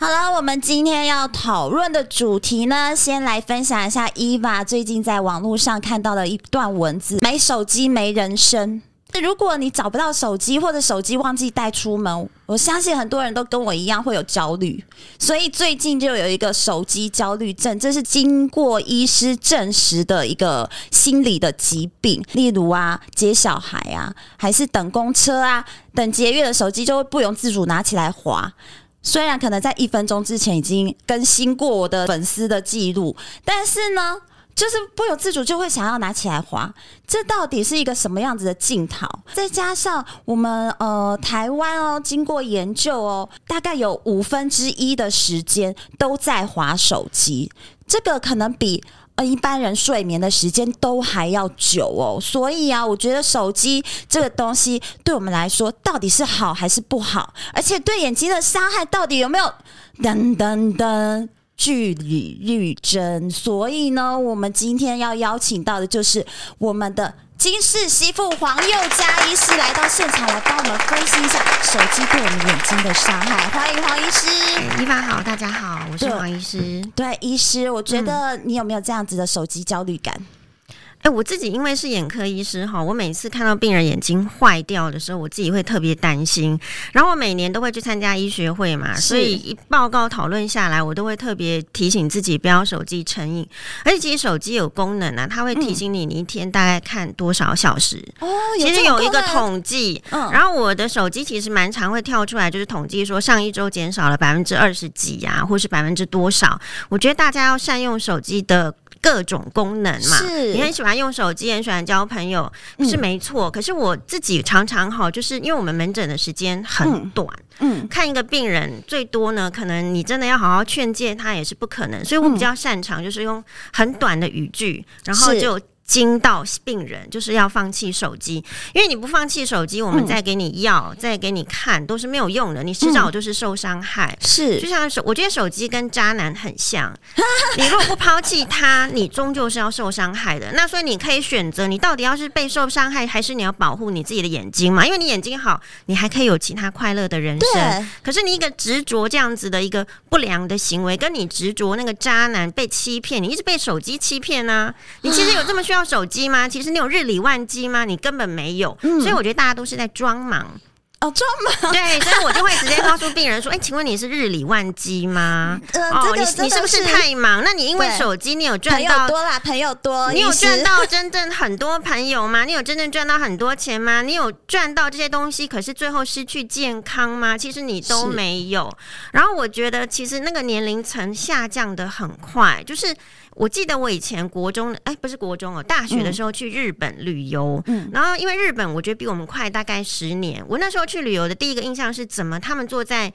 好了，我们今天要讨论的主题呢，先来分享一下伊娃最近在网络上看到的一段文字：没手机没人生。如果你找不到手机，或者手机忘记带出门，我相信很多人都跟我一样会有焦虑。所以最近就有一个手机焦虑症，这是经过医师证实的一个心理的疾病。例如啊，接小孩啊，还是等公车啊，等节约的手机就会不由自主拿起来滑。虽然可能在一分钟之前已经更新过我的粉丝的记录，但是呢，就是不由自主就会想要拿起来滑。这到底是一个什么样子的镜头？再加上我们呃台湾哦，经过研究哦，大概有五分之一的时间都在滑手机，这个可能比。一般人睡眠的时间都还要久哦，所以啊，我觉得手机这个东西对我们来说到底是好还是不好？而且对眼睛的伤害到底有没有？噔噔噔，据理力争。所以呢，我们今天要邀请到的就是我们的。金氏媳妇黄宥嘉医师来到现场，来帮我们分析一下手机对我们眼睛的伤害。欢迎黄医师。你们好，大家好，我是黄医师。对，对，医师，我觉得你有没有这样子的手机焦虑感？哎、欸，我自己因为是眼科医师哈，我每次看到病人眼睛坏掉的时候，我自己会特别担心。然后我每年都会去参加医学会嘛，所以一报告讨论下来，我都会特别提醒自己不要手机成瘾。而且其实手机有功能啊，它会提醒你你一天大概看多少小时。哦、嗯，其实有一个统计，嗯，然后我的手机其实蛮常会跳出来，就是统计说上一周减少了百分之二十几啊，或是百分之多少。我觉得大家要善用手机的。各种功能嘛，是。你很喜欢用手机，很喜欢交朋友，是没错。嗯、可是我自己常常哈，就是因为我们门诊的时间很短，嗯，嗯看一个病人最多呢，可能你真的要好好劝诫他也是不可能，所以我比较擅长就是用很短的语句，然后就。惊到病人就是要放弃手机，因为你不放弃手机，我们再给你药、嗯、再给你看都是没有用的，你迟早就是受伤害。是，就像手，我觉得手机跟渣男很像，你如果不抛弃他，你终究是要受伤害的。那所以你可以选择，你到底要是被受伤害，还是你要保护你自己的眼睛嘛？因为你眼睛好，你还可以有其他快乐的人生。可是你一个执着这样子的一个不良的行为，跟你执着那个渣男被欺骗，你一直被手机欺骗呢、啊？你其实有这么需要？手机吗？其实你有日理万机吗？你根本没有，嗯、所以我觉得大家都是在装忙。哦，装忙。对，所以我就会直接告诉病人说：“ 哎、欸，请问你是日理万机吗？呃、哦，你你是不是太忙？那你因为手机，你有赚到多啦，朋友多，你有赚到真正很多朋友吗？你有真正赚到很多钱吗？你有赚到这些东西，可是最后失去健康吗？其实你都没有。然后我觉得，其实那个年龄层下降的很快，就是。我记得我以前国中，哎，不是国中哦，大学的时候去日本旅游，嗯，然后因为日本我觉得比我们快大概十年。我那时候去旅游的第一个印象是，怎么他们坐在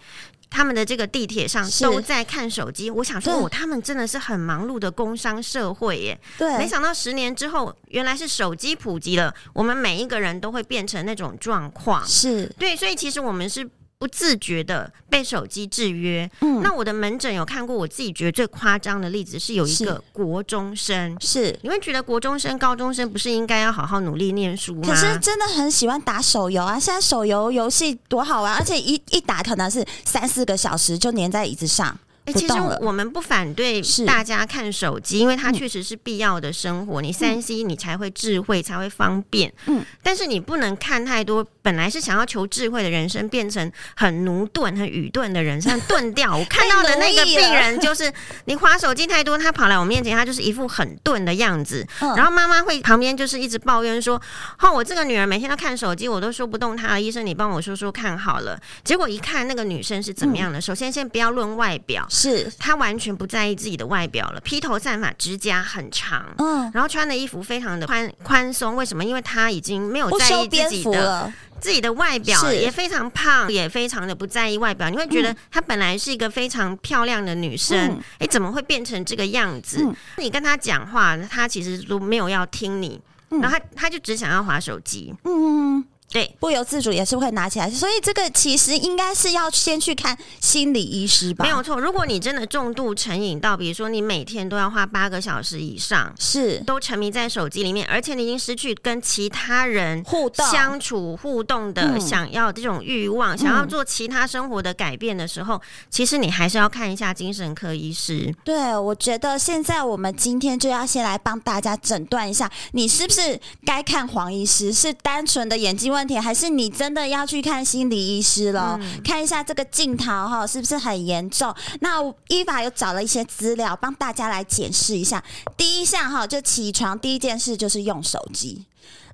他们的这个地铁上都在看手机。我想说，哦，他们真的是很忙碌的工商社会耶。对，没想到十年之后，原来是手机普及了，我们每一个人都会变成那种状况。是对，所以其实我们是。不自觉的被手机制约。嗯，那我的门诊有看过，我自己觉得最夸张的例子是有一个国中生。是，你会觉得国中生、高中生不是应该要好好努力念书吗？可是真的很喜欢打手游啊！现在手游游戏多好玩，而且一一打可能是三四个小时就黏在椅子上。哎、欸，其实我们不反对大家看手机，因为它确实是必要的生活。嗯、你三 C 你才会智慧，才会方便。嗯，但是你不能看太多。本来是想要求智慧的人生，变成很奴钝、很愚钝的人生，钝掉。我看到的那个病人，就是你滑手机太多，他跑来我面前，他就是一副很钝的样子。嗯、然后妈妈会旁边就是一直抱怨说：“哦，我这个女儿每天都看手机，我都说不动她了。医生，你帮我说说看好了。”结果一看那个女生是怎么样的？嗯、首先，先不要论外表。是她完全不在意自己的外表了，披头散发，指甲很长，嗯，然后穿的衣服非常的宽宽松。为什么？因为她已经没有在意自己的自己的外表，也非常胖，也非常的不在意外表。你会觉得她本来是一个非常漂亮的女生，哎、嗯欸，怎么会变成这个样子？嗯、你跟她讲话，她其实都没有要听你，嗯、然后她她就只想要划手机，嗯。对，不由自主也是会拿起来，所以这个其实应该是要先去看心理医师吧。没有错，如果你真的重度成瘾到，比如说你每天都要花八个小时以上，是都沉迷在手机里面，而且你已经失去跟其他人互动、相处、互动的想要这种欲望，嗯、想要做其他生活的改变的时候，嗯、其实你还是要看一下精神科医师。对，我觉得现在我们今天就要先来帮大家诊断一下，你是不是该看黄医师？是单纯的眼睛问题，还是你真的要去看心理医师了？嗯、看一下这个镜头哈，是不是很严重？那依法又找了一些资料，帮大家来解释一下。第一项哈，就起床第一件事就是用手机。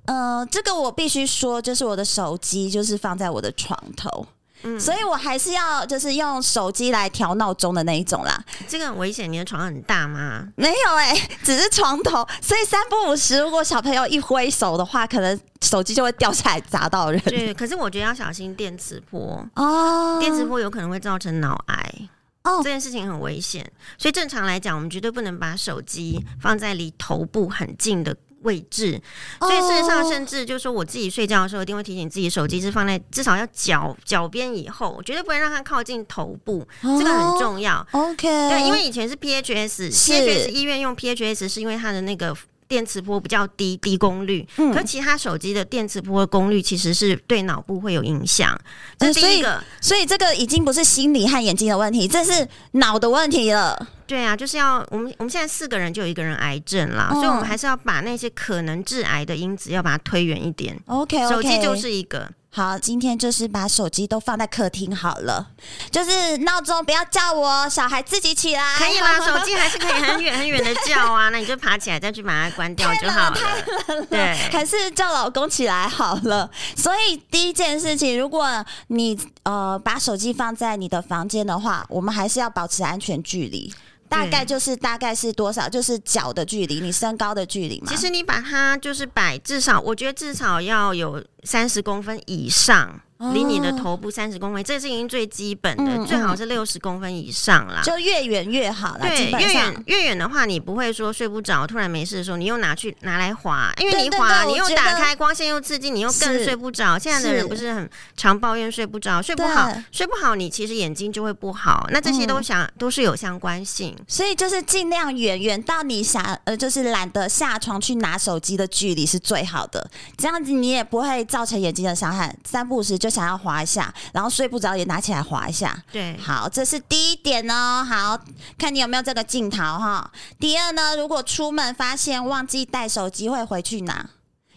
呃，这个我必须说，就是我的手机就是放在我的床头。嗯，所以我还是要就是用手机来调闹钟的那一种啦。这个很危险，你的床很大吗？没有哎、欸，只是床头，所以三不五时，如果小朋友一挥手的话，可能手机就会掉下来砸到人。对，可是我觉得要小心电磁波哦，电磁波有可能会造成脑癌哦，这件事情很危险。所以正常来讲，我们绝对不能把手机放在离头部很近的位置，所以事实上，甚至就是说，我自己睡觉的时候，一定会提醒自己，手机是放在至少要脚脚边以后，绝对不会让它靠近头部，这个很重要。OK，对，因为以前是 PHS，PHS 医院用 PHS 是因为它的那个。电磁波比较低，低功率，嗯、可其他手机的电磁波的功率其实是对脑部会有影响。这是第一个，所以，所以这个已经不是心理和眼睛的问题，这是脑的问题了。对啊，就是要我们我们现在四个人就有一个人癌症啦，哦、所以我们还是要把那些可能致癌的因子要把它推远一点。OK，, okay 手机就是一个。好，今天就是把手机都放在客厅好了，就是闹钟不要叫我，小孩自己起来。可以吗，手机还是可以很远很远的叫啊，那你就爬起来再去把它关掉就好了。太冷了，对，还是叫老公起来好了。所以第一件事情，如果你呃把手机放在你的房间的话，我们还是要保持安全距离。大概就是大概是多少？就是脚的距离，你身高的距离嘛。其实你把它就是摆，至少我觉得至少要有三十公分以上。离你的头部三十公分，这是已经最基本的，最好是六十公分以上啦。就越远越好啦。对，越远越远的话，你不会说睡不着，突然没事的时候，你又拿去拿来滑，因为你滑，你又打开光线又刺激，你又更睡不着。现在的人不是很常抱怨睡不着，睡不好，睡不好，你其实眼睛就会不好。那这些都想、嗯、都是有相关性，所以就是尽量远远到你想呃，就是懒得下床去拿手机的距离是最好的，这样子你也不会造成眼睛的伤害。三不五时就想要滑一下，然后睡不着也拿起来滑一下。对，好，这是第一点哦。好，看你有没有这个镜头哈。第二呢，如果出门发现忘记带手机，会回去拿？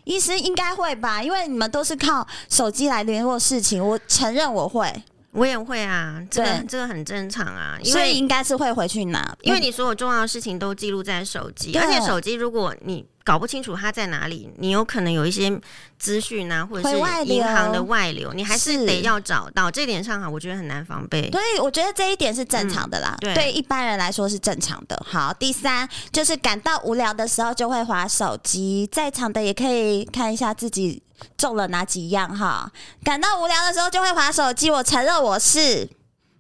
医师应该会吧，因为你们都是靠手机来联络事情。我承认我会。我也会啊，这个这个很正常啊，所以应该是会回去拿，因为你所有重要的事情都记录在手机，而且手机如果你搞不清楚它在哪里，你有可能有一些资讯啊，或者是银行的外流，你还是得要找到。这点上哈，我觉得很难防备。所以，我觉得这一点是正常的啦，对一般人来说是正常的。好，第三就是感到无聊的时候就会划手机，在场的也可以看一下自己。中了哪几样哈？感到无聊的时候就会划手机。我承认我是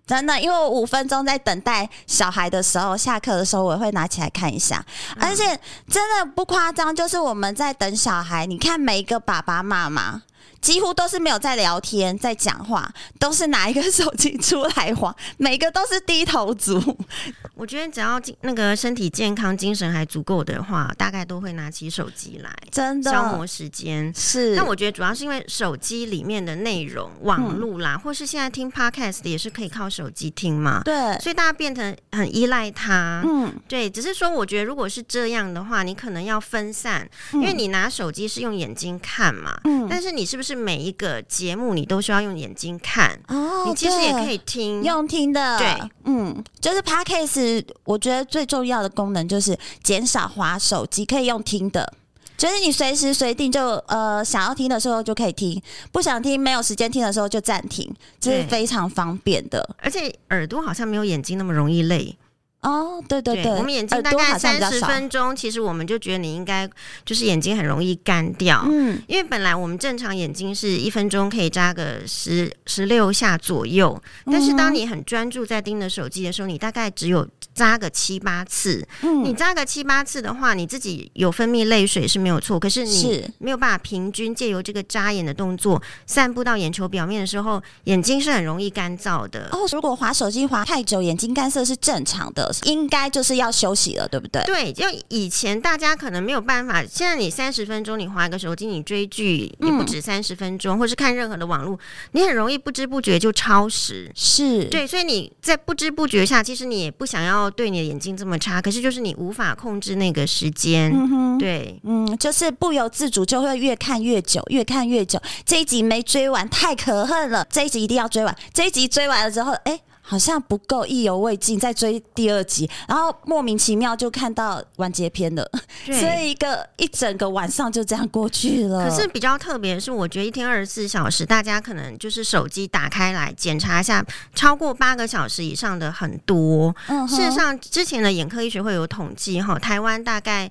真的，因为我五分钟在等待小孩的时候，下课的时候我会拿起来看一下。而且真的不夸张，就是我们在等小孩，你看每一个爸爸妈妈。几乎都是没有在聊天，在讲话，都是拿一个手机出来晃，每个都是低头族。我觉得只要那个身体健康、精神还足够的话，大概都会拿起手机来，真的消磨时间。是，那我觉得主要是因为手机里面的内容、网络啦，嗯、或是现在听 podcast 也是可以靠手机听嘛。对，所以大家变成很依赖它。嗯，对，只是说我觉得如果是这样的话，你可能要分散，因为你拿手机是用眼睛看嘛。嗯，但是你是不是每一个节目你都需要用眼睛看？哦，你其实也可以听，用听的。对，嗯，就是 podcast，我觉得最重要的功能就是减少滑手机，可以用听的。就是你随时随地就呃想要听的时候就可以听，不想听没有时间听的时候就暂停，这是非常方便的。而且耳朵好像没有眼睛那么容易累。哦，对对对，我们眼睛大概三十分钟，其实我们就觉得你应该就是眼睛很容易干掉，嗯，因为本来我们正常眼睛是一分钟可以眨个十十六下左右，但是当你很专注在盯着手机的时候，你大概只有眨个七八次，嗯，你眨个七八次的话，你自己有分泌泪水是没有错，可是你没有办法平均借由这个眨眼的动作散布到眼球表面的时候，眼睛是很容易干燥的。哦，如果滑手机滑太久，眼睛干涩是正常的。应该就是要休息了，对不对？对，就以前大家可能没有办法，现在你三十分钟你划个手机，你追剧你不止三十分钟，嗯、或是看任何的网络，你很容易不知不觉就超时。是对，所以你在不知不觉下，其实你也不想要对你的眼睛这么差，可是就是你无法控制那个时间。对，嗯，就是不由自主就会越看越久，越看越久。这一集没追完，太可恨了。这一集一定要追完。这一集追完了之后，哎。好像不够意犹未尽，在追第二集，然后莫名其妙就看到完结篇了，对所以一个一整个晚上就这样过去了。可是比较特别的是，我觉得一天二十四小时，大家可能就是手机打开来检查一下，超过八个小时以上的很多。嗯，事实上，之前的眼科医学会有统计哈，台湾大概。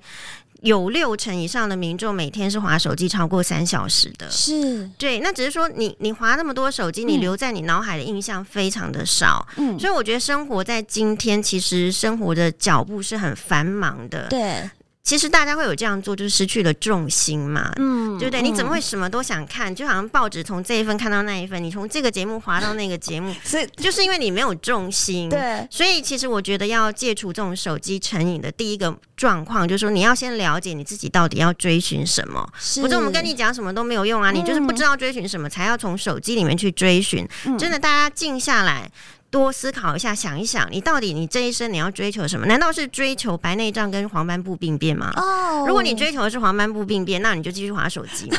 有六成以上的民众每天是划手机超过三小时的，是对。那只是说你你划那么多手机，你留在你脑海的印象非常的少，嗯。所以我觉得生活在今天，其实生活的脚步是很繁忙的，对。其实大家会有这样做，就是失去了重心嘛，嗯，对不对？你怎么会什么都想看？就好像报纸从这一份看到那一份，你从这个节目滑到那个节目，所以就是因为你没有重心，对。所以其实我觉得要戒除这种手机成瘾的第一个状况，就是说你要先了解你自己到底要追寻什么。是，否则我们跟你讲什么都没有用啊！你就是不知道追寻什么，才要从手机里面去追寻。真的，大家静下来。多思考一下，想一想，你到底你这一生你要追求什么？难道是追求白内障跟黄斑部病变吗？哦，oh. 如果你追求的是黄斑部病变，那你就继续划手机嘛。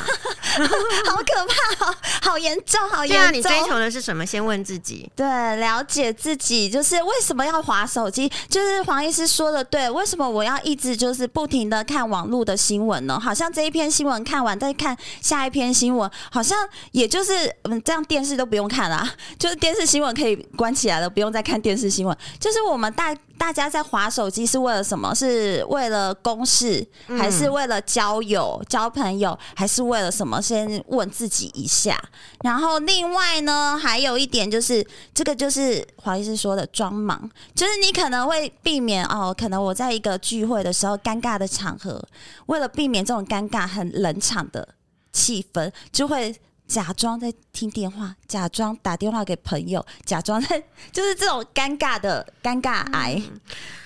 好可怕，好好严重，好严重。对啊，你追求的是什么？先问自己。对，了解自己，就是为什么要划手机？就是黄医师说的对，为什么我要一直就是不停的看网络的新闻呢？好像这一篇新闻看完再看下一篇新闻，好像也就是嗯，这样电视都不用看了，就是电视新闻可以关起来了，不用再看电视新闻。就是我们大大家在划手机是为了什么？是为了公事，还是为了交友、嗯、交朋友，还是为了什么？先问自己一下。然后另外呢，还有一点就是，这个就是黄医师说的装忙，就是你可能会避免哦，可能我在一个聚会的时候，尴尬的场合，为了避免这种尴尬、很冷场的气氛，就会。假装在听电话，假装打电话给朋友，假装在 就是这种尴尬的尴尬癌。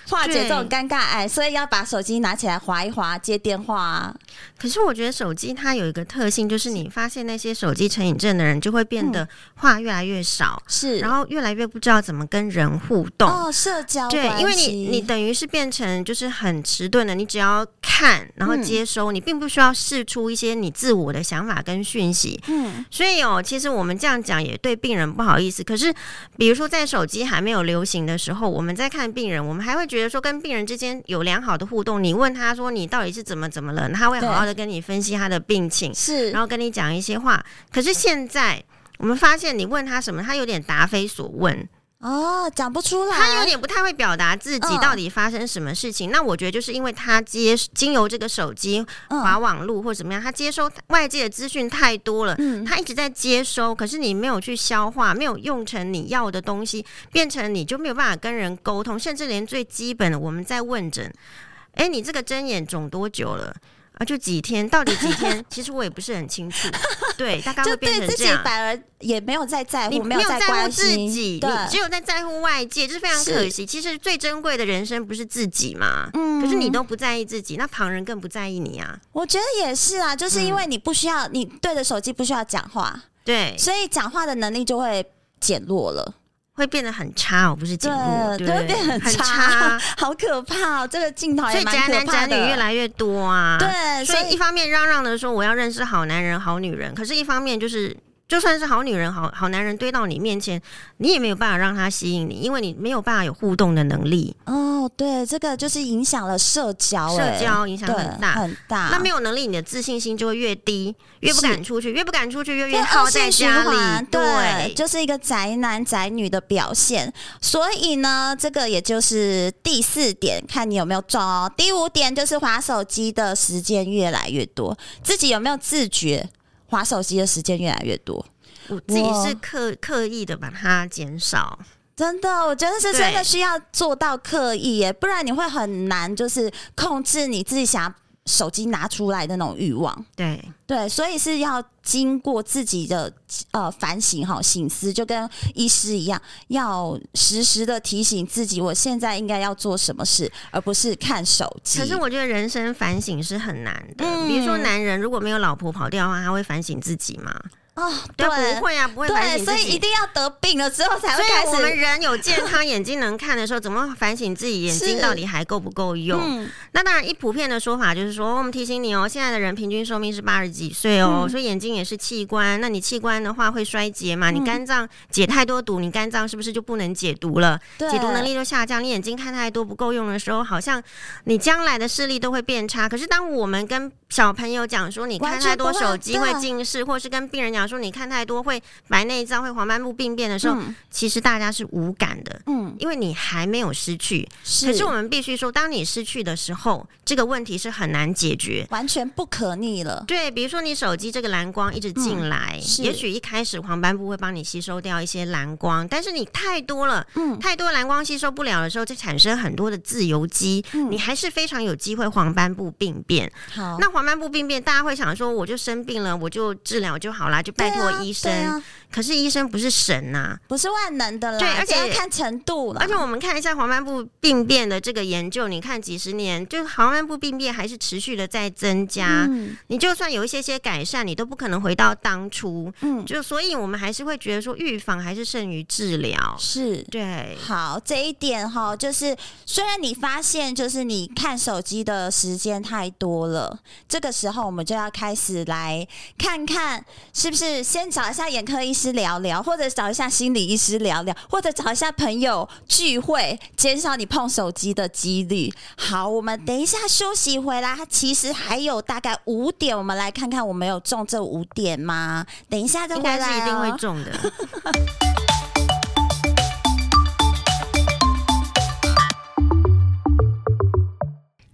化解这种尴尬癌，所以要把手机拿起来划一划，接电话啊。可是我觉得手机它有一个特性，就是你发现那些手机成瘾症的人，就会变得话越来越少，是，然后越来越不知道怎么跟人互动。哦，社交对，因为你你等于是变成就是很迟钝的，你只要看，然后接收，嗯、你并不需要试出一些你自我的想法跟讯息。嗯，所以哦，其实我们这样讲也对病人不好意思。可是，比如说在手机还没有流行的时候，我们在看病人，我们还会觉得。比如说跟病人之间有良好的互动，你问他说你到底是怎么怎么了，他会好好的跟你分析他的病情，是，然后跟你讲一些话。可是现在我们发现，你问他什么，他有点答非所问。哦，讲不出来，他有点不太会表达自己到底发生什么事情。嗯、那我觉得就是因为他接经由这个手机划网络或者怎么样，他接收外界的资讯太多了，嗯、他一直在接收，可是你没有去消化，没有用成你要的东西，变成你就没有办法跟人沟通，甚至连最基本的我们在问诊，哎、欸，你这个针眼肿多久了？啊，就几天，到底几天？其实我也不是很清楚。对，大概会变成这样。反而也没有在在乎，你没有在乎自己，对，你只有在在乎外界，这是非常可惜。其实最珍贵的人生不是自己嘛？嗯，可是你都不在意自己，那旁人更不在意你啊。我觉得也是啊，就是因为你不需要，你对着手机不需要讲话，对，所以讲话的能力就会减弱了。会变得很差，哦，不是进步，对，会变很差，很差 好可怕，哦！这个镜头也蛮可怕的。所以宅男宅女越来越多啊，对，所以一方面嚷嚷的说我要认识好男人、好女人，可是一方面就是。就算是好女人、好好男人堆到你面前，你也没有办法让他吸引你，因为你没有办法有互动的能力。哦，对，这个就是影响了社交，社交影响很大很大。那没有能力，你的自信心就会越低，越不敢出去，越不敢出去，越越耗在家里。对，对，就是一个宅男宅女的表现。所以呢，这个也就是第四点，看你有没有中哦。第五点就是划手机的时间越来越多，自己有没有自觉？滑手机的时间越来越多，我自己是刻刻意的把它减少。真的，我觉得是真的需要做到刻意耶，不然你会很难，就是控制你自己想手机拿出来的那种欲望，对对，所以是要经过自己的呃反省哈，醒思，就跟医师一样，要时时的提醒自己，我现在应该要做什么事，而不是看手机。可是我觉得人生反省是很难的，嗯、比如说男人如果没有老婆跑掉的话，他会反省自己吗？哦，对，不会啊，不会反省自己，所以一定要得病了之后才会开始。所以我们人有健康眼睛能看的时候，怎么反省自己眼睛到底还够不够用？嗯、那当然，一普遍的说法就是说，我们提醒你哦，现在的人平均寿命是八十几岁哦，嗯、所以眼睛也是器官。那你器官的话会衰竭嘛？你肝脏解太多毒，你肝脏是不是就不能解毒了？解毒能力就下降。你眼睛看太多不够用的时候，好像你将来的视力都会变差。可是当我们跟小朋友讲说，你看太多手机会近视，或是跟病人讲说，你看太多。会白内障、会黄斑部病变的时候，嗯、其实大家是无感的，嗯，因为你还没有失去。是，可是我们必须说，当你失去的时候，这个问题是很难解决，完全不可逆了。对，比如说你手机这个蓝光一直进来，嗯、也许一开始黄斑部会帮你吸收掉一些蓝光，但是你太多了，嗯，太多蓝光吸收不了的时候，就产生很多的自由基，嗯、你还是非常有机会黄斑部病变。好，那黄斑部病变，大家会想说，我就生病了，我就治疗就好啦，就拜托医生。啊、可是医生不是神呐、啊，不是万能的啦。对，而且要看程度了。而且我们看一下黄斑部病变的这个研究，你看几十年，就黄斑部病变还是持续的在增加。嗯，你就算有一些些改善，你都不可能回到当初。嗯，就所以我们还是会觉得说，预防还是胜于治疗。是对。好，这一点哈，就是虽然你发现就是你看手机的时间太多了，这个时候我们就要开始来看看是不是先找一下。眼科医师聊聊，或者找一下心理医师聊聊，或者找一下朋友聚会，减少你碰手机的几率。好，我们等一下休息回来，其实还有大概五点，我们来看看我们有中这五点吗？等一下再回来，应该是一定会中的。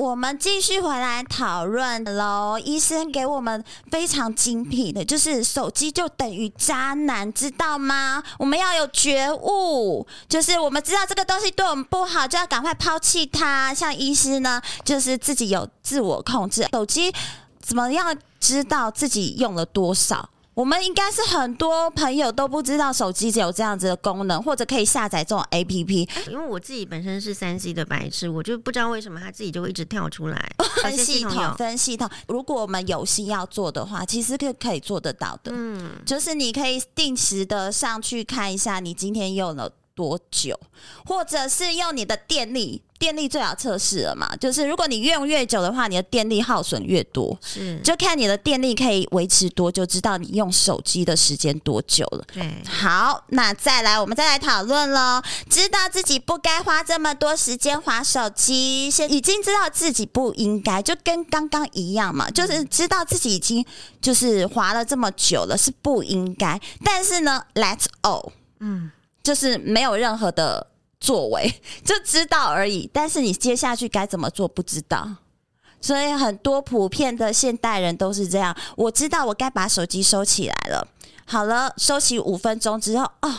我们继续回来讨论喽。医生给我们非常精辟的，就是手机就等于渣男，知道吗？我们要有觉悟，就是我们知道这个东西对我们不好，就要赶快抛弃它。像医师呢，就是自己有自我控制，手机怎么样知道自己用了多少？我们应该是很多朋友都不知道手机有这样子的功能，或者可以下载这种 APP。因为我自己本身是三 C 的白痴，我就不知道为什么它自己就会一直跳出来分系统，分系统。如果我们有心要做的话，其实可可以做得到的。嗯，就是你可以定时的上去看一下，你今天用了多久，或者是用你的电力。电力最好测试了嘛，就是如果你用越久的话，你的电力耗损越多，是就看你的电力可以维持多久，知道你用手机的时间多久了。对，好，那再来，我们再来讨论喽。知道自己不该花这么多时间划手机，先已经知道自己不应该，就跟刚刚一样嘛，就是知道自己已经就是划了这么久了，是不应该。但是呢，Let's all，嗯，就是没有任何的。作为 就知道而已，但是你接下去该怎么做不知道，所以很多普遍的现代人都是这样。我知道我该把手机收起来了，好了，收起五分钟之后，哦，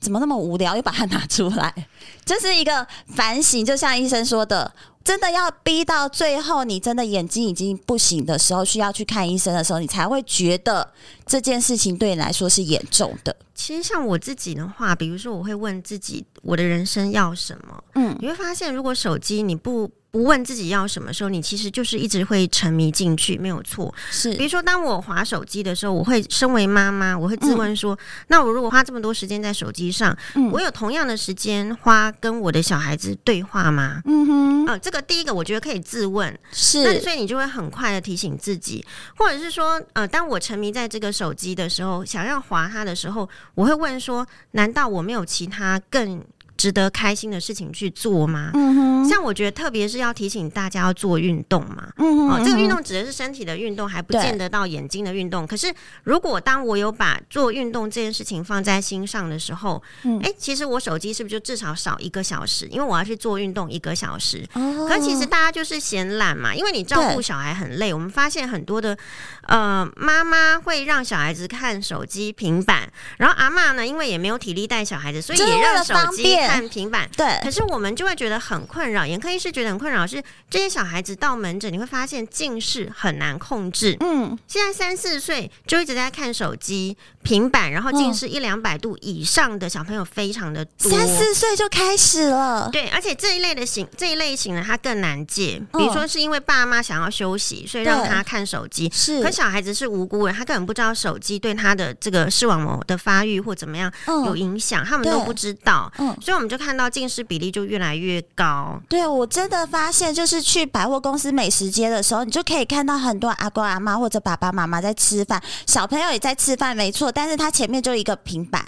怎么那么无聊，又把它拿出来，这是一个反省。就像医生说的。真的要逼到最后，你真的眼睛已经不行的时候，需要去看医生的时候，你才会觉得这件事情对你来说是严重的。其实像我自己的话，比如说我会问自己，我的人生要什么？嗯，你会发现，如果手机你不不问自己要什么时候，你其实就是一直会沉迷进去，没有错。是，比如说，当我划手机的时候，我会身为妈妈，我会自问说：嗯、那我如果花这么多时间在手机上，嗯、我有同样的时间花跟我的小孩子对话吗？嗯哼，呃，这个第一个我觉得可以自问，是。那所以你就会很快的提醒自己，或者是说，呃，当我沉迷在这个手机的时候，想要划它的时候，我会问说：难道我没有其他更值得开心的事情去做吗？嗯哼，像我觉得，特别是要提醒大家要做运动嘛。嗯哼，哦，这个运动指的是身体的运动，还不见得到眼睛的运动。可是，如果当我有把做运动这件事情放在心上的时候，嗯，哎，其实我手机是不是就至少少一个小时？因为我要去做运动一个小时。哦，可是其实大家就是嫌懒嘛，因为你照顾小孩很累。我们发现很多的呃妈妈会让小孩子看手机、平板，然后阿妈呢，因为也没有体力带小孩子，所以也让手机。看平板，对，可是我们就会觉得很困扰。眼科医师觉得很困扰，是这些小孩子到门诊，你会发现近视很难控制。嗯，现在三四岁就一直在看手机、平板，然后近视一两百度以上的小朋友非常的多。三四岁就开始了，对，而且这一类的型，这一类型呢他更难戒。比如说是因为爸妈想要休息，所以让他看手机。是，可小孩子是无辜的，他根本不知道手机对他的这个视网膜的发育或怎么样有影响，他们都不知道。嗯，所以。我们就看到近视比例就越来越高。对，我真的发现，就是去百货公司美食街的时候，你就可以看到很多阿公阿妈或者爸爸妈妈在吃饭，小朋友也在吃饭，没错。但是他前面就一个平板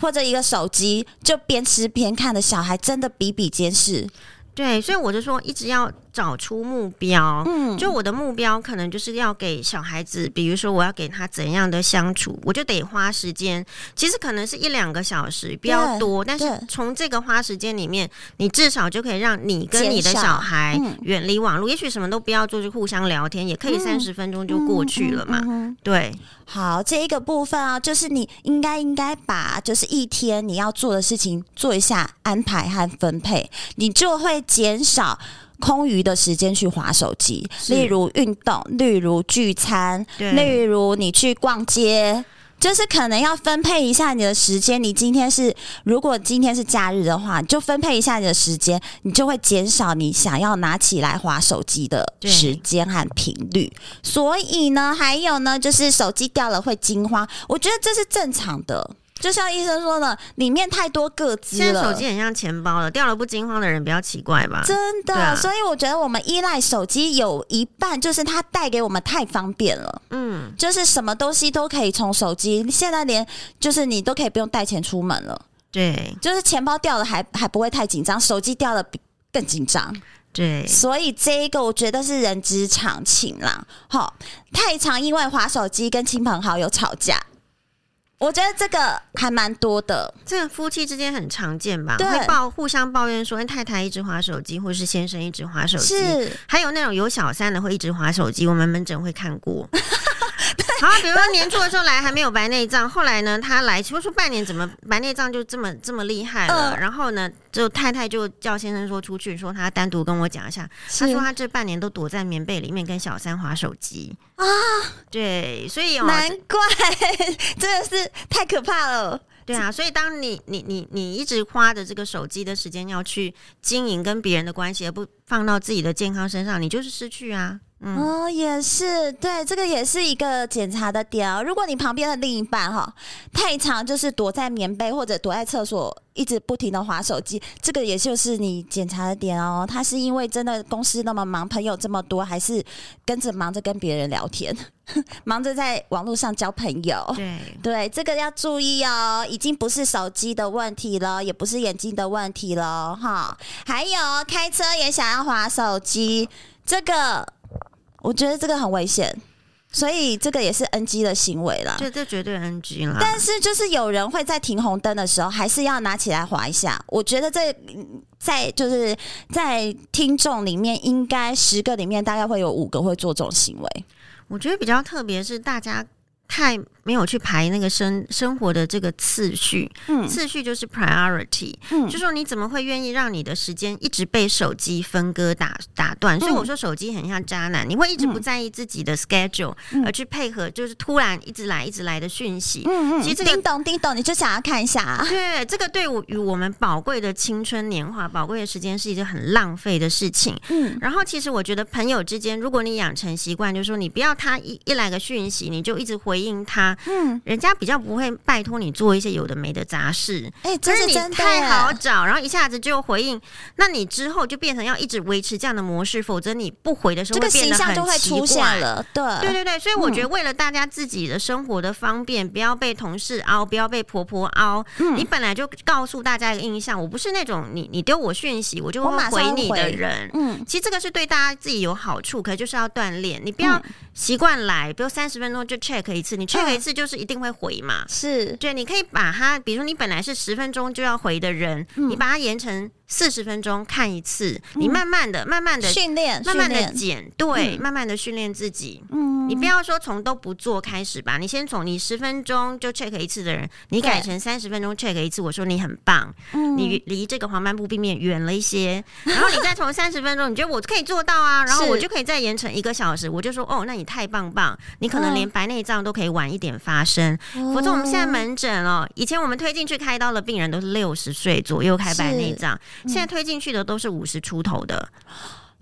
或者一个手机，就边吃边看的小孩，真的比比皆是。对，所以我就说，一直要找出目标。嗯，就我的目标可能就是要给小孩子，比如说我要给他怎样的相处，我就得花时间。其实可能是一两个小时，比较多。但是从这个花时间里面，你至少就可以让你跟你的小孩远离网络。也许什么都不要做，就互相聊天，也可以三十分钟就过去了嘛。对，好，这一个部分啊，就是你应该应该把就是一天你要做的事情做一下安排和分配，你就会。减少空余的时间去划手机，例如运动，例如聚餐，例如你去逛街，就是可能要分配一下你的时间。你今天是如果今天是假日的话，就分配一下你的时间，你就会减少你想要拿起来划手机的时间和频率。所以呢，还有呢，就是手机掉了会惊慌，我觉得这是正常的。就像医生说的，里面太多个资了。现在手机很像钱包了，掉了不惊慌的人比较奇怪吧？真的，啊、所以我觉得我们依赖手机有一半就是它带给我们太方便了。嗯，就是什么东西都可以从手机，现在连就是你都可以不用带钱出门了。对，就是钱包掉了还还不会太紧张，手机掉了更紧张。对，所以这一个我觉得是人之常情啦。好，太常因为滑手机跟亲朋好友吵架。我觉得这个还蛮多的，这个夫妻之间很常见吧？会抱互相抱怨说，太太一直划手机，或是先生一直划手机。是，还有那种有小三的会一直划手机，我们门诊会看过。好，比如说年初的时候来还没有白内障，后来呢他来说说半年怎么白内障就这么这么厉害了？呃、然后呢，就太太就叫先生说出去，说他单独跟我讲一下。他说他这半年都躲在棉被里面跟小三划手机啊。对，所以、哦、难怪真的是太可怕了。对啊，所以当你你你你一直花着这个手机的时间要去经营跟别人的关系，而不放到自己的健康身上，你就是失去啊。嗯、哦，也是，对，这个也是一个检查的点哦。如果你旁边的另一半哈太长就是躲在棉被或者躲在厕所，一直不停的划手机，这个也就是你检查的点哦。他是因为真的公司那么忙，朋友这么多，还是跟着忙着跟别人聊天，忙着在网络上交朋友？对对，这个要注意哦，已经不是手机的问题了，也不是眼睛的问题了哈。还有开车也想要划手机，这个。我觉得这个很危险，所以这个也是 NG 的行为了。这，这绝对 NG 啦。但是就是有人会在停红灯的时候，还是要拿起来划一下。我觉得这在就是在听众里面，应该十个里面大概会有五个会做这种行为。我觉得比较特别是大家。太没有去排那个生生活的这个次序，嗯，次序就是 priority，嗯，就说你怎么会愿意让你的时间一直被手机分割打打断？嗯、所以我说手机很像渣男，你会一直不在意自己的 schedule，嗯、而去配合就是突然一直来一直来的讯息，嗯嗯，其实、这个、叮咚叮咚，你就想要看一下、啊，对，这个对我与我们宝贵的青春年华、宝贵的时间是一件很浪费的事情，嗯，然后其实我觉得朋友之间，如果你养成习惯，就是说你不要他一一来个讯息，你就一直回。回应他，嗯，人家比较不会拜托你做一些有的没的杂事，哎、欸，这是真的，你太好找，然后一下子就回应，那你之后就变成要一直维持这样的模式，否则你不回的时候，这个形象就会出现了，对，对对对，所以我觉得为了大家自己的生活的方便，嗯、不要被同事凹，不要被婆婆凹，嗯、你本来就告诉大家一个印象，我不是那种你你丢我讯息我就会回你的人，嗯，其实这个是对大家自己有好处，可是就是要锻炼，你不要习惯来，比如三十分钟就 check 一次。你 check 一次就是一定会回嘛？是对，你可以把它，比如说你本来是十分钟就要回的人，嗯、你把它延成。四十分钟看一次，你慢慢的、慢慢的训练，慢慢的减，对，慢慢的训练自己。嗯，你不要说从都不做开始吧，你先从你十分钟就 check 一次的人，你改成三十分钟 check 一次。我说你很棒，你离这个黄斑部病变远了一些。然后你再从三十分钟，你觉得我可以做到啊？然后我就可以再延成一个小时。我就说哦，那你太棒棒，你可能连白内障都可以晚一点发生。否则我们现在门诊哦，以前我们推进去开刀的病人都是六十岁左右开白内障。现在推进去的都是五十出头的，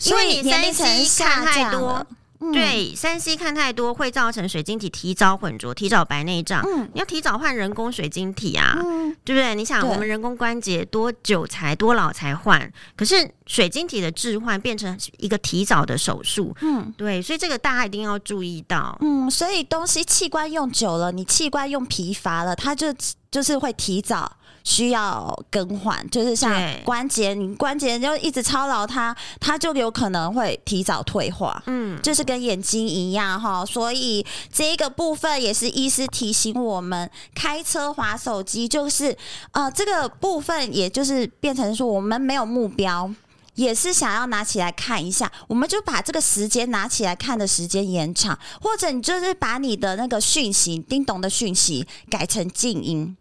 因为你三 C 看太多，对，三 C 看太多会造成水晶体提早混浊，提早白内障。嗯，你要提早换人工水晶体啊，嗯、对不对？你想，我们人工关节多久才多老才换？可是水晶体的置换变成一个提早的手术，嗯，对，所以这个大家一定要注意到。嗯，所以东西器官用久了，你器官用疲乏了，它就就是会提早。需要更换，就是像关节，对你关节就一直操劳它，它就有可能会提早退化。嗯，就是跟眼睛一样哈，所以这一个部分也是医师提醒我们，开车滑手机就是呃这个部分，也就是变成说我们没有目标，也是想要拿起来看一下，我们就把这个时间拿起来看的时间延长，或者你就是把你的那个讯息叮咚的讯息改成静音。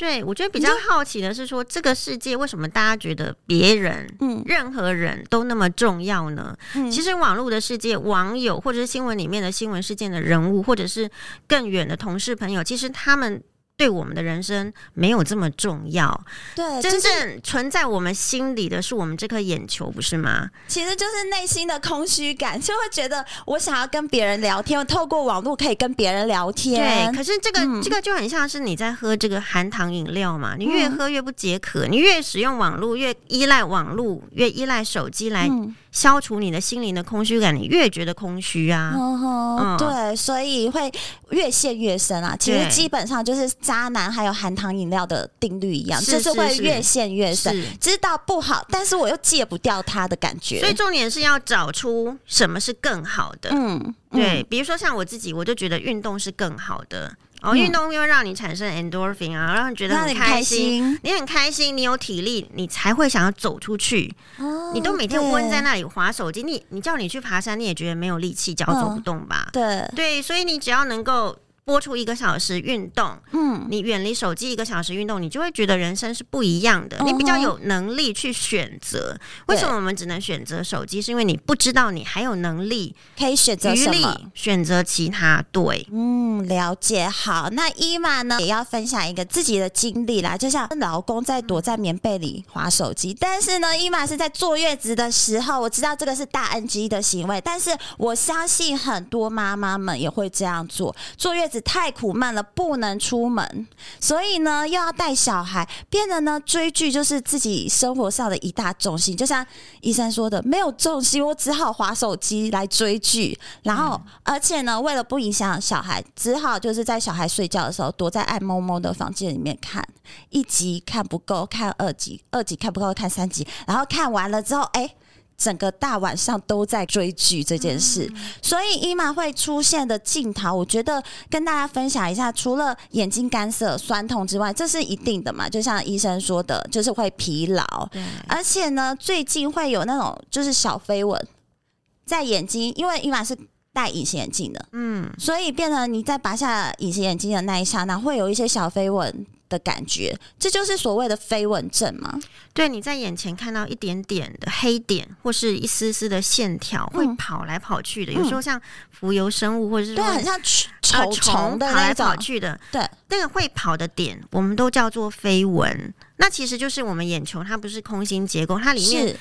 对，我觉得比较好奇的是说，这个世界为什么大家觉得别人、嗯，任何人都那么重要呢？嗯，其实网络的世界，网友或者是新闻里面的新闻事件的人物，或者是更远的同事朋友，其实他们。对我们的人生没有这么重要，对，真正存在我们心里的是我们这颗眼球，不是吗？其实就是内心的空虚感，就会觉得我想要跟别人聊天，我透过网络可以跟别人聊天。对，可是这个、嗯、这个就很像是你在喝这个含糖饮料嘛，你越喝越不解渴，嗯、你越使用网络越依赖网络，越依赖手机来。嗯消除你的心灵的空虚感，你越觉得空虚啊。哦、嗯，对，所以会越陷越深啊。其实基本上就是渣男还有含糖饮料的定律一样，是就是会越陷越深。知道不好，但是我又戒不掉它的感觉。所以重点是要找出什么是更好的。嗯，对，比如说像我自己，我就觉得运动是更好的。哦，运动又让你产生 endorphin 啊，让你觉得很开心，你很开心，你有体力，你才会想要走出去。哦，你都每天窝在那里划手机，你你叫你去爬山，你也觉得没有力气，脚走不动吧？对对，所以你只要能够。播出一个小时运动，嗯，你远离手机一个小时运动，你就会觉得人生是不一样的。你比较有能力去选择。为什么我们只能选择手机？是因为你不知道你还有能力可以选择什么，选择其他。对，嗯，了解。好，那伊玛呢也要分享一个自己的经历啦。就像老公在躲在棉被里划手机，但是呢，伊玛是在坐月子的时候，我知道这个是大 NG 的行为，但是我相信很多妈妈们也会这样做。坐月子。太苦闷了，不能出门，所以呢，又要带小孩，变得呢追剧就是自己生活上的一大重心。就像医生说的，没有重心，我只好划手机来追剧。然后，嗯、而且呢，为了不影响小孩，只好就是在小孩睡觉的时候，躲在爱猫猫的房间里面看一集看不够，看二集，二集看不够，看三集，然后看完了之后，哎。整个大晚上都在追剧这件事，嗯、所以伊玛会出现的镜头，我觉得跟大家分享一下。除了眼睛干涩、酸痛之外，这是一定的嘛？就像医生说的，就是会疲劳。对，而且呢，最近会有那种就是小飞蚊在眼睛，因为伊玛是戴隐形眼镜的，嗯，所以变成你在拔下隐形眼镜的那一刹那，会有一些小飞蚊。的感觉，这就是所谓的飞蚊症吗？对，你在眼前看到一点点的黑点，或是一丝丝的线条，会跑来跑去的。嗯、有时候像浮游生物，或者是对，很像虫虫的跑来跑去的。对，那个会跑的点，我们都叫做飞蚊。那其实就是我们眼球，它不是空心结构，它里面。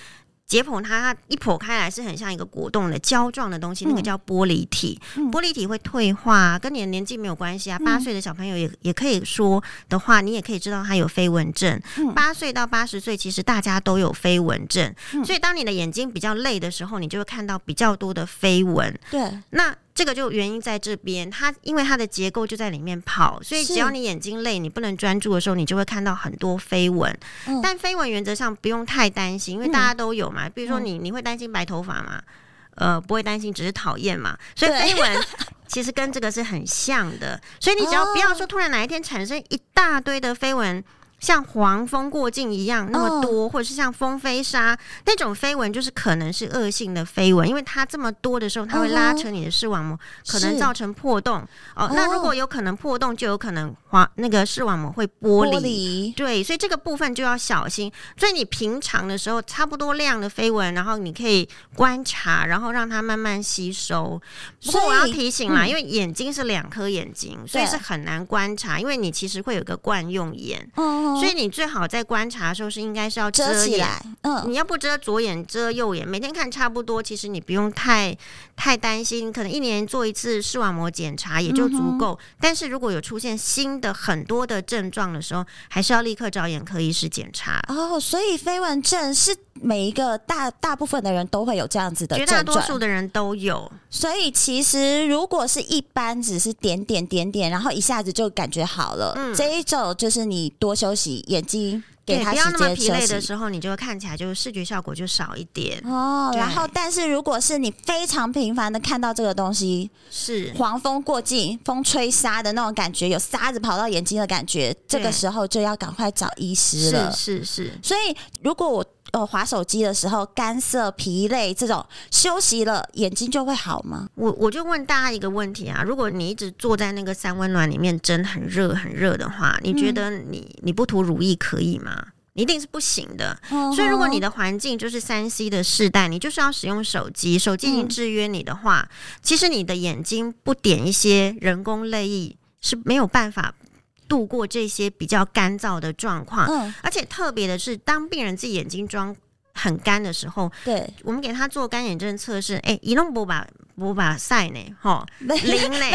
解剖它一剖开来是很像一个果冻的胶状的东西，那个叫玻璃体。嗯、玻璃体会退化，跟你的年纪没有关系啊。八岁的小朋友也也可以说的话，你也可以知道他有飞蚊症。八岁到八十岁，其实大家都有飞蚊症。所以当你的眼睛比较累的时候，你就会看到比较多的飞蚊。对，那。这个就原因在这边，它因为它的结构就在里面跑，所以只要你眼睛累，你不能专注的时候，你就会看到很多飞蚊。嗯、但飞蚊原则上不用太担心，因为大家都有嘛。比如说你，你会担心白头发吗？呃，不会担心，只是讨厌嘛。所以飞蚊其实跟这个是很像的，所以你只要不要说突然哪一天产生一大堆的飞蚊。像黄蜂过境一样那么多，或者是像风飞沙那种飞蚊，就是可能是恶性的飞蚊，因为它这么多的时候，它会拉扯你的视网膜，可能造成破洞。哦，那如果有可能破洞，就有可能黄那个视网膜会剥离。对，所以这个部分就要小心。所以你平常的时候，差不多量的飞蚊，然后你可以观察，然后让它慢慢吸收。不过我要提醒啦，因为眼睛是两颗眼睛，所以是很难观察，因为你其实会有个惯用眼。所以你最好在观察的时候是应该是要遮，遮起来，嗯，你要不遮左眼遮右眼，每天看差不多，其实你不用太太担心，可能一年做一次视网膜检查也就足够。嗯、但是如果有出现新的很多的症状的时候，还是要立刻找眼科医师检查。哦，所以飞蚊症是每一个大大部分的人都会有这样子的，绝大多数的人都有。所以其实如果是一般只是点点点点，然后一下子就感觉好了，嗯，这一种就是你多休息。眼睛给他不要那么疲累的时候，你就会看起来就视觉效果就少一点哦。然后，但是如果是你非常频繁的看到这个东西，是黄风过境、风吹沙的那种感觉，有沙子跑到眼睛的感觉，这个时候就要赶快找医师了。是是是。所以，如果我呃划手机的时候干涩、疲累，这种休息了，眼睛就会好吗？我我就问大家一个问题啊：如果你一直坐在那个三温暖里面，针很热很热的话，你觉得你你不涂乳液可以吗？一定是不行的。所以，如果你的环境就是三 C 的世代，你就是要使用手机，手机已经制约你的话，嗯、其实你的眼睛不点一些人工泪液是没有办法。度过这些比较干燥的状况，嗯，而且特别的是，当病人自己眼睛装很干的时候，对，我们给他做干眼症测试，哎，一弄不把不把晒呢，哈，零呢，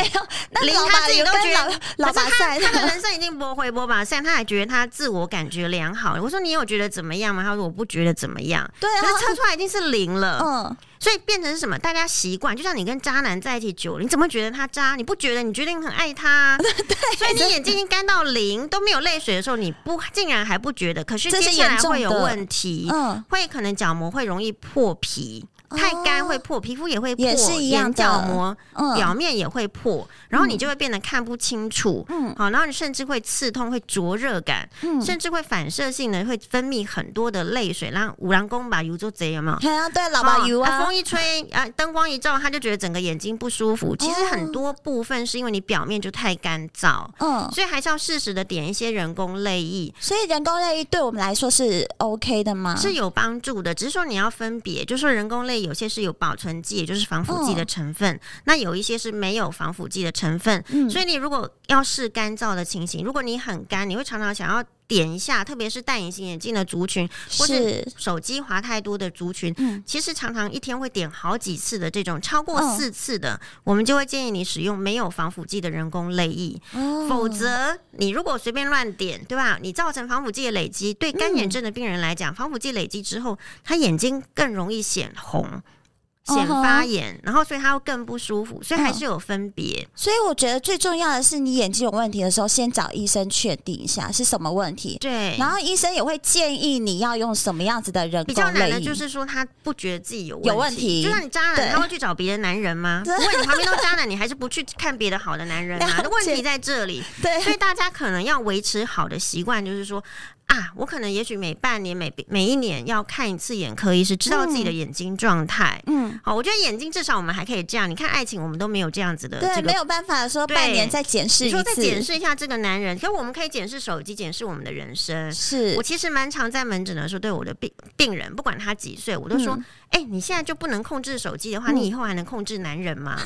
零他自己都觉得，老把晒，他的人生已经不会不把赛，他还觉得他自我感觉良好。我说你有觉得怎么样吗？他说我不觉得怎么样，对，可是测出来已经是零了，嗯。所以变成是什么？大家习惯，就像你跟渣男在一起久了，你怎么觉得他渣？你不觉得？你觉得你很爱他？对。所以你眼睛已经干到零，都没有泪水的时候，你不竟然还不觉得？可是接下来会有问题，嗯，会可能角膜会容易破皮。太干会破，皮肤也会破，也是一样的，眼角膜表面也会破，然后你就会变得看不清楚。嗯，好，然后你甚至会刺痛，会灼热感，嗯甚至会反射性的会分泌很多的泪水，然后五郎公把油做贼有没有？对 啊，对，老把油啊，风一吹啊，灯光一照，他就觉得整个眼睛不舒服。其实很多部分是因为你表面就太干燥，嗯，所以还是要适时的点一些人工泪液。所以人工泪液对我们来说是 OK 的吗？是有帮助的，只是说你要分别，就是说人工泪有些是有保存剂，也就是防腐剂的成分，那有一些是没有防腐剂的成分。所以你如果要试干燥的情形，如果你很干，你会常常想要。点一下，特别是戴隐形眼镜的族群，或是手机滑太多的族群，嗯，其实常常一天会点好几次的这种，超过四次的，哦，我们就会建议你使用没有防腐剂的人工泪液。哦，否则你如果随便乱点，对吧？你造成防腐剂的累积，对干眼症的病人来讲，嗯，防腐剂累积之后，他眼睛更容易显红。显发炎，然后所以它会更不舒服，所以还是有分别。嗯。所以我觉得最重要的是，你眼睛有问题的时候，先找医生确定一下是什么问题。对，然后医生也会建议你要用什么样子的人。比较难的就是说他不觉得自己有问题，有问题，就像你渣男，他会去找别的男人吗？如果你旁边都渣男，你还是不去看别的好的男人吗？问题在这里。对，所以大家可能要维持好的习惯，就是说。啊，我可能也许每半年、每每一年要看一次眼科医师，知道自己的眼睛状态。嗯，好，我觉得眼睛至少我们还可以这样。你看爱情，我们都没有这样子的，对，没有办法说半年再检视一次，说再检视一下这个男人。可我们可以检视手机，检视我们的人生。是我其实蛮常在门诊的时候，对我的病病人，不管他几岁，我都说。嗯哎、欸，你现在就不能控制手机的话，你以后还能控制男人吗？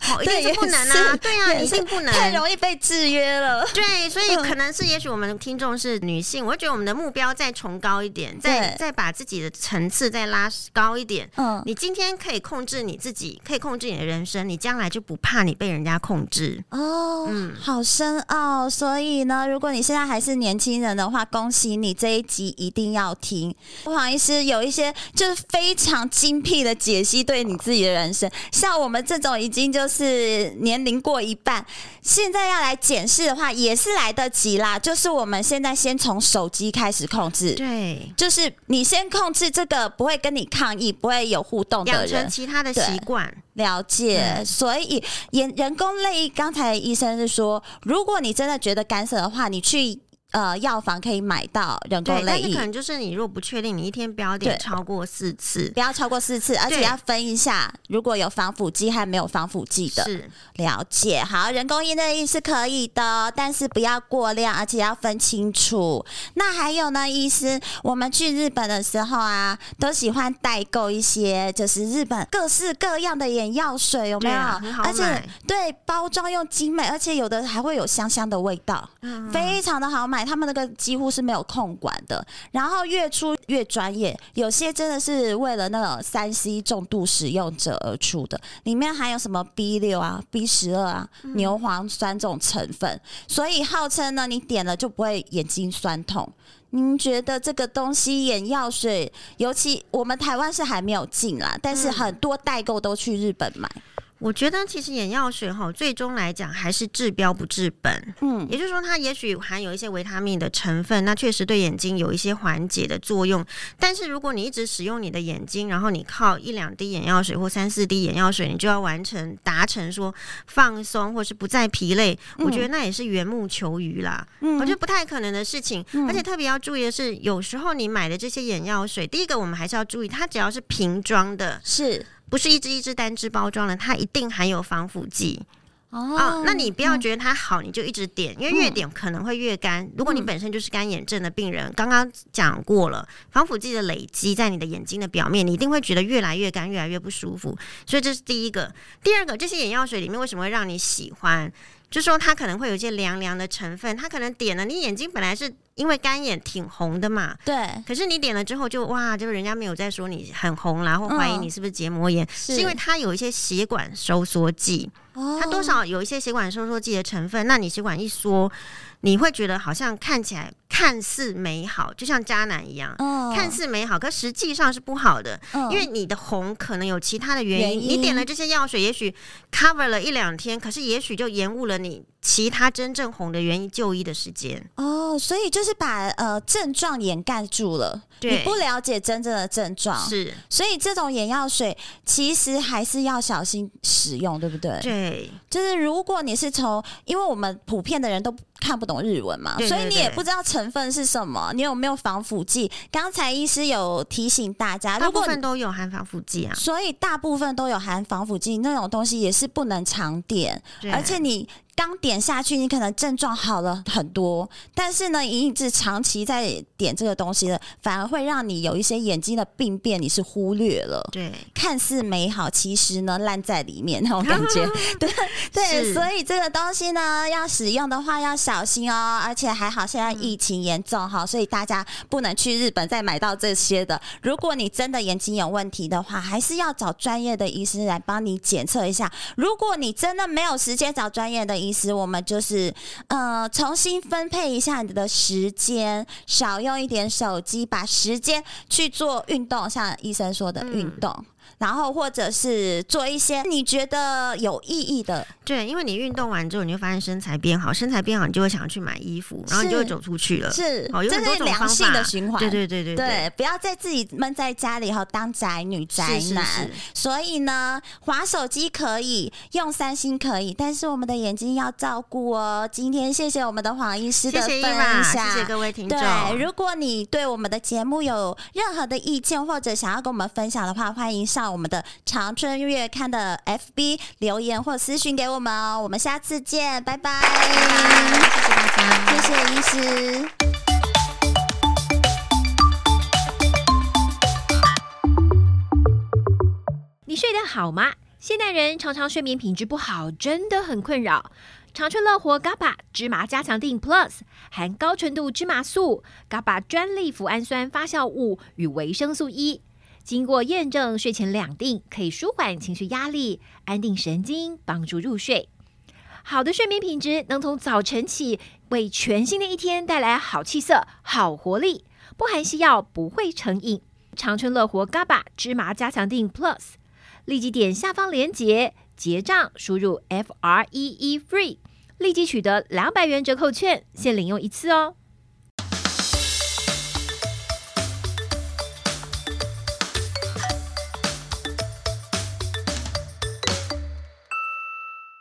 好、哦，一定是不能啊！对啊，一定不能，太容易被制约了。对，所以可能是，也许我们的听众是女性，我会觉得我们的目标再崇高一点，再再把自己的层次再拉高一点。嗯，你今天可以控制你自己，可以控制你的人生，你将来就不怕你被人家控制。哦，嗯，好深奥。所以呢，如果你现在还是年轻人的话，恭喜你，这一集一定要听。不好意思有一些就是非常。非常精辟的解析，对你自己的人生，像我们这种已经就是年龄过一半，现在要来检视的话，也是来得及啦。就是我们现在先从手机开始控制，对，就是你先控制这个不会跟你抗议、不会有互动的人，养成其他的习惯，了解。嗯、所以人人工泪，刚才医生是说，如果你真的觉得干涉的话，你去。呃，药房可以买到人工泪液，但是可能就是你如果不确定，你一天不要点超过四次，不要超过四次，而且要分一下，如果有防腐剂和没有防腐剂的，是了解。好，人工泪液是可以的，但是不要过量，而且要分清楚。那还有呢，医师，我们去日本的时候啊，都喜欢代购一些，就是日本各式各样的眼药水，有没有？而且对，包装又精美，而且有的还会有香香的味道，嗯、非常的好买。他们那个几乎是没有控管的，然后越出越专业，有些真的是为了那种三 C 重度使用者而出的，里面含有什么 B 六啊、B 十二啊、牛磺酸这种成分，所以号称呢，你点了就不会眼睛酸痛。您觉得这个东西眼药水，尤其我们台湾是还没有进啦，但是很多代购都去日本买。我觉得其实眼药水哈，最终来讲还是治标不治本。嗯，也就是说，它也许含有一些维他命的成分，那确实对眼睛有一些缓解的作用。但是如果你一直使用你的眼睛，然后你靠一两滴眼药水或三四滴眼药水，你就要完成达成说放松或是不再疲累，嗯，我觉得那也是缘木求鱼啦。嗯，我觉得不太可能的事情。嗯，而且特别要注意的是，有时候你买的这些眼药水，第一个我们还是要注意，它只要是瓶装的，是。不是一支一支单支包装的，它一定含有防腐剂哦，哦。那你不要觉得它好，嗯，你就一直点，因为越点可能会越干，嗯。如果你本身就是干眼症的病人，刚刚讲过了，防腐剂的累积在你的眼睛的表面，你一定会觉得越来越干，越来越不舒服。所以这是第一个。第二个，这些眼药水里面为什么会让你喜欢？就说它可能会有一些凉凉的成分，它可能点了，你眼睛本来是因为干眼挺红的嘛，对。可是你点了之后就哇，就是人家没有在说你很红啦，或怀疑你是不是结膜炎，是，是因为它有一些血管收缩剂，它多少有一些血管收缩剂的成分，那你血管一缩。你会觉得好像看起来看似美好，就像渣男一样，哦、看似美好，可实际上是不好的。嗯、因为你的红可能有其他的原因，原因。你点了这些药水，也许 cover 了一两天，可是也许就延误了你其他真正红的原因就医的时间。哦，所以就是把呃症状掩盖住了，对。你不了解真正的症状，是，所以这种眼药水其实还是要小心使用，对不对？对，就是如果你是从，因为我们普遍的人都看不懂日文嘛，所以你也不知道成分是什么，你有没有防腐剂？刚才医师有提醒大家，大部分都有含防腐剂啊，所以大部分都有含防腐剂，那种东西也是不能常点，而且你。刚点下去，你可能症状好了很多，但是呢，你一直长期在点这个东西的，反而会让你有一些眼睛的病变，你是忽略了。对，看似美好，其实呢烂在里面那种感觉。对对，所以这个东西呢，要使用的话要小心哦。而且还好，现在疫情严重哈，所以大家不能去日本再买到这些的。如果你真的眼睛有问题的话，还是要找专业的医师来帮你检测一下。如果你真的没有时间找专业的，医师，我们就是呃，重新分配一下你的时间，少用一点手机，把时间去做运动，像医生说的运动。嗯然后或者是做一些你觉得有意义的，对，因为你运动完之后，你就发现身材变好，身材变好，你就会想要去买衣服，然后你就会走出去了。是，哦，有很多种方法，这是良性的循环。对对对对对，不要再自己闷在家里后当宅女宅男。是是是。所以呢，滑手机可以，用三星可以，但是我们的眼睛要照顾哦。今天谢谢我们的黄医师的分享，谢谢各位听众。对，如果你对我们的节目有任何的意见或者想要跟我们分享的话，欢迎上。我们的长春月刊的 FB 留言或私讯给我们哦，我们下次见，拜拜，谢谢医师。你睡得好吗？现代人常常睡眠品质不好，真的很困扰。长春乐活 GABA 芝麻加强定 Plus 含高纯度芝麻素、GABA 专利脯氨酸发酵物与维生素 E。经过验证，睡前两定可以舒缓情绪压力、安定神经、帮助入睡。好的睡眠品质能从早晨起为全新的一天带来好气色、好活力。不含西药，不会成瘾。长春乐活 GABA 芝麻加强定 Plus，立即点下方链接结账，输入 F R E E FREE，立即取得两百元折扣券，先领用一次哦。